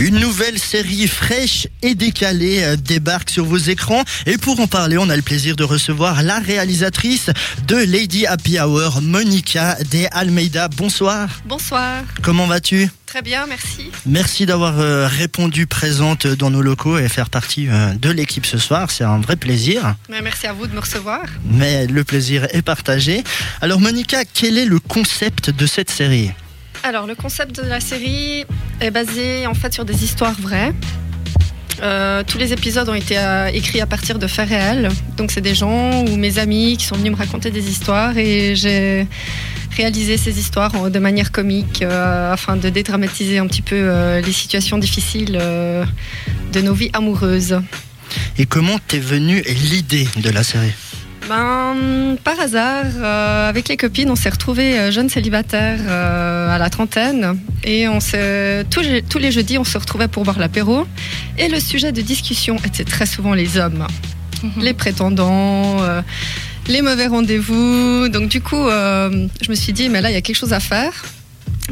Une nouvelle série fraîche et décalée euh, débarque sur vos écrans. Et pour en parler, on a le plaisir de recevoir la réalisatrice de Lady Happy Hour, Monica de Almeida. Bonsoir. Bonsoir. Comment vas-tu? Très bien, merci. Merci d'avoir euh, répondu présente dans nos locaux et faire partie euh, de l'équipe ce soir. C'est un vrai plaisir. Mais merci à vous de me recevoir. Mais le plaisir est partagé. Alors Monica, quel est le concept de cette série? Alors, le concept de la série est basé en fait sur des histoires vraies. Euh, tous les épisodes ont été euh, écrits à partir de faits réels. Donc, c'est des gens ou mes amis qui sont venus me raconter des histoires et j'ai réalisé ces histoires de manière comique euh, afin de dédramatiser un petit peu les situations difficiles de nos vies amoureuses. Et comment t'es venue l'idée de la série? Ben, par hasard, euh, avec les copines, on s'est retrouvés jeunes célibataires euh, à la trentaine et on s'est- tous, les- tous les jeudis, on se retrouvait pour boire l'apéro. Et le sujet de discussion était très souvent les hommes, les prétendants, euh, les mauvais rendez-vous. Donc du coup, euh, je me suis dit, mais là, il y a quelque chose à faire.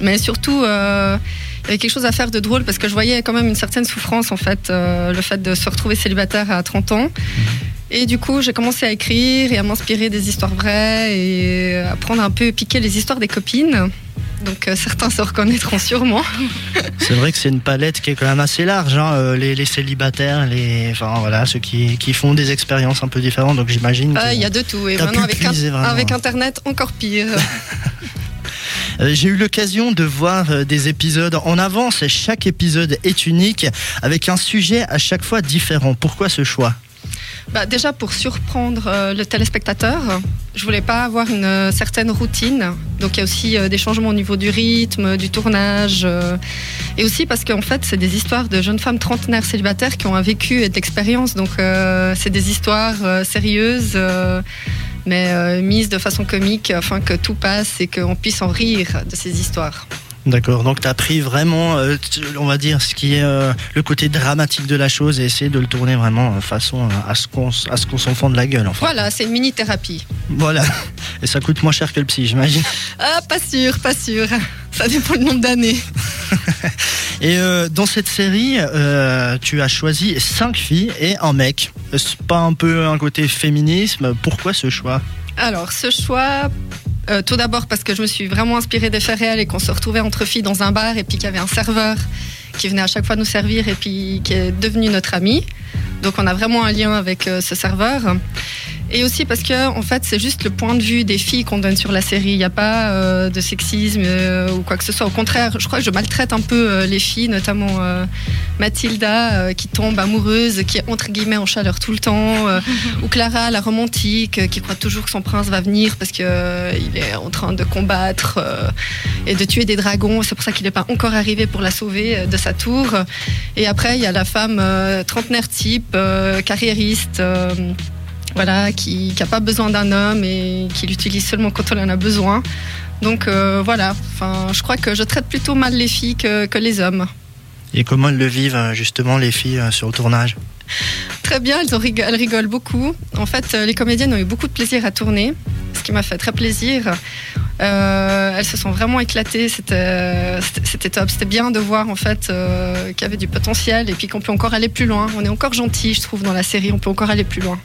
Mais surtout, euh, il y avait quelque chose à faire de drôle parce que je voyais quand même une certaine souffrance, en fait, euh, le fait de se retrouver célibataire à 30 ans. Et du coup, j'ai commencé à écrire et à m'inspirer des histoires vraies et à prendre un peu piquer les histoires des copines. Donc euh, certains se reconnaîtront sûrement. C'est vrai que c'est une palette qui est quand même assez large, hein, euh, les, les célibataires, les, enfin voilà, ceux qui, qui font des expériences un peu différentes. Donc j'imagine. Euh, Il y a de tout. Et maintenant, avec, puiser avec Internet, encore pire. Euh, J'ai eu l'occasion de voir des épisodes en avance. et Chaque épisode est unique, avec un sujet à chaque fois différent. Pourquoi ce choix? Bah, déjà pour surprendre euh, le téléspectateur, je voulais pas avoir une euh, certaine routine. Donc il y a aussi euh, des changements au niveau du rythme, du tournage, et aussi parce qu'en fait c'est des histoires de jeunes femmes trentenaires célibataires qui ont un vécu et de l'expérience. Donc c'est des histoires sérieuses. mais mises de façon comique afin que tout passe et qu'on puisse en rire de ces histoires. D'accord. Donc tu as pris vraiment, euh, on va dire, ce qui est euh, le côté dramatique de la chose et essayé de le tourner vraiment de façon euh, à ce qu'on qu'on s'en fende la gueule. Enfin. Voilà, c'est une mini-thérapie. Voilà. Et ça coûte moins cher que le psy, j'imagine. Ah, pas sûr, pas sûr. Ça dépend du nombre d'années. Et euh, dans cette série, euh, tu as choisi cinq filles et un mec. C'est pas un peu un côté féminisme? Pourquoi ce choix? Alors, ce choix, euh, tout d'abord parce que je me suis vraiment inspirée des faits réels et qu'on se retrouvait entre filles dans un bar et puis qu'il y avait un serveur qui venait à chaque fois nous servir et puis qui est devenu notre ami. Donc, on a vraiment un lien avec euh, ce serveur. Et aussi parce que, en fait, c'est juste le point de vue des filles qu'on donne sur la série. Il n'y a pas euh, de sexisme euh, ou quoi que ce soit. Au contraire, je crois que je maltraite un peu euh, les filles, notamment euh, Mathilda, euh, qui tombe amoureuse, qui est entre guillemets en chaleur tout le temps, euh, ou Clara, la romantique, euh, qui croit toujours que son prince va venir parce qu'il est en train de combattre euh, et de tuer des dragons. C'est pour ça qu'il n'est pas encore arrivé pour la sauver de sa tour. Et après, il y a la femme euh, trentenaire type, euh, carriériste. Voilà, qui n'a pas besoin d'un homme et qui l'utilise seulement quand on en a besoin. Donc euh, voilà, enfin, je crois que je traite plutôt mal les filles que, que les hommes. Et comment elles le vivent euh, justement les filles euh, sur le tournage? Très bien, elles, ont elles rigolent beaucoup. En fait, les comédiennes ont eu beaucoup de plaisir à tourner, ce qui m'a fait très plaisir. Euh, elles se sont vraiment éclatées, c'était top. C'était bien de voir en fait euh, qu'il y avait du potentiel et puis qu'on peut encore aller plus loin. On est encore gentil, je trouve, dans la série, on peut encore aller plus loin.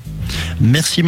Merci